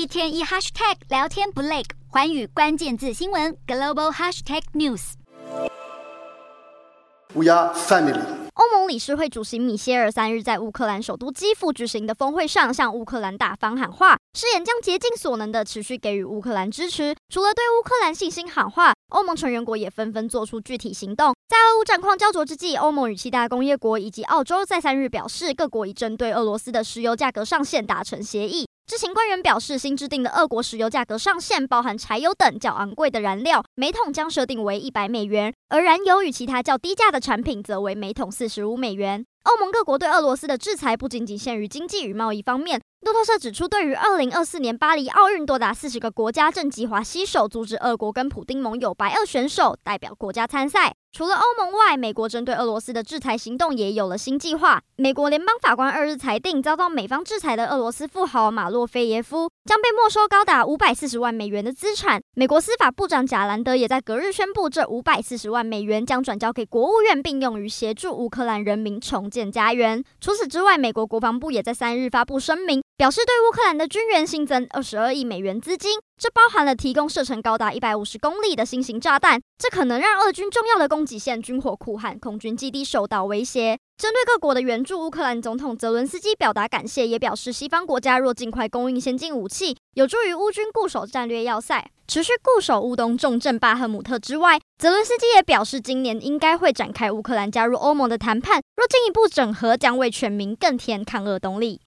一天一 hashtag 聊天不累，环宇关键字新闻 global hashtag news。We are family。欧盟理事会主席米歇尔三日在乌克兰首都基辅举行的峰会上，向乌克兰大方喊话，誓言将竭尽所能的持续给予乌克兰支持。除了对乌克兰信心喊话，欧盟成员国也纷纷做出具体行动。在俄乌战况焦灼之际，欧盟与七大工业国以及澳洲在三日表示，各国已针对俄罗斯的石油价格上限达成协议。知情官员表示，新制定的俄国石油价格上限包含柴油等较昂贵的燃料，每桶将设定为一百美元；而燃油与其他较低价的产品则为每桶四十五美元。欧盟各国对俄罗斯的制裁不仅仅限于经济与贸易方面。路透社指出，对于二零二四年巴黎奥运，多达四十个国家正计划携手阻止俄国跟普丁盟友白俄选手代表国家参赛。除了欧盟外，美国针对俄罗斯的制裁行动也有了新计划。美国联邦法官二日裁定，遭到美方制裁的俄罗斯富豪马洛菲耶夫将被没收高达五百四十万美元的资产。美国司法部长贾兰德也在隔日宣布，这五百四十万美元将转交给国务院，并用于协助乌克兰人民重建建家园。除此之外，美国国防部也在三日发布声明。表示对乌克兰的军援新增二十二亿美元资金，这包含了提供射程高达一百五十公里的新型炸弹，这可能让俄军重要的供给线军火库和空军基地受到威胁。针对各国的援助，乌克兰总统泽伦斯基表达感谢，也表示西方国家若尽快供应先进武器，有助于乌军固守战略要塞，持续固守乌东重镇巴赫姆特之外。泽伦斯基也表示，今年应该会展开乌克兰加入欧盟的谈判，若进一步整合，将为全民更添抗俄动力。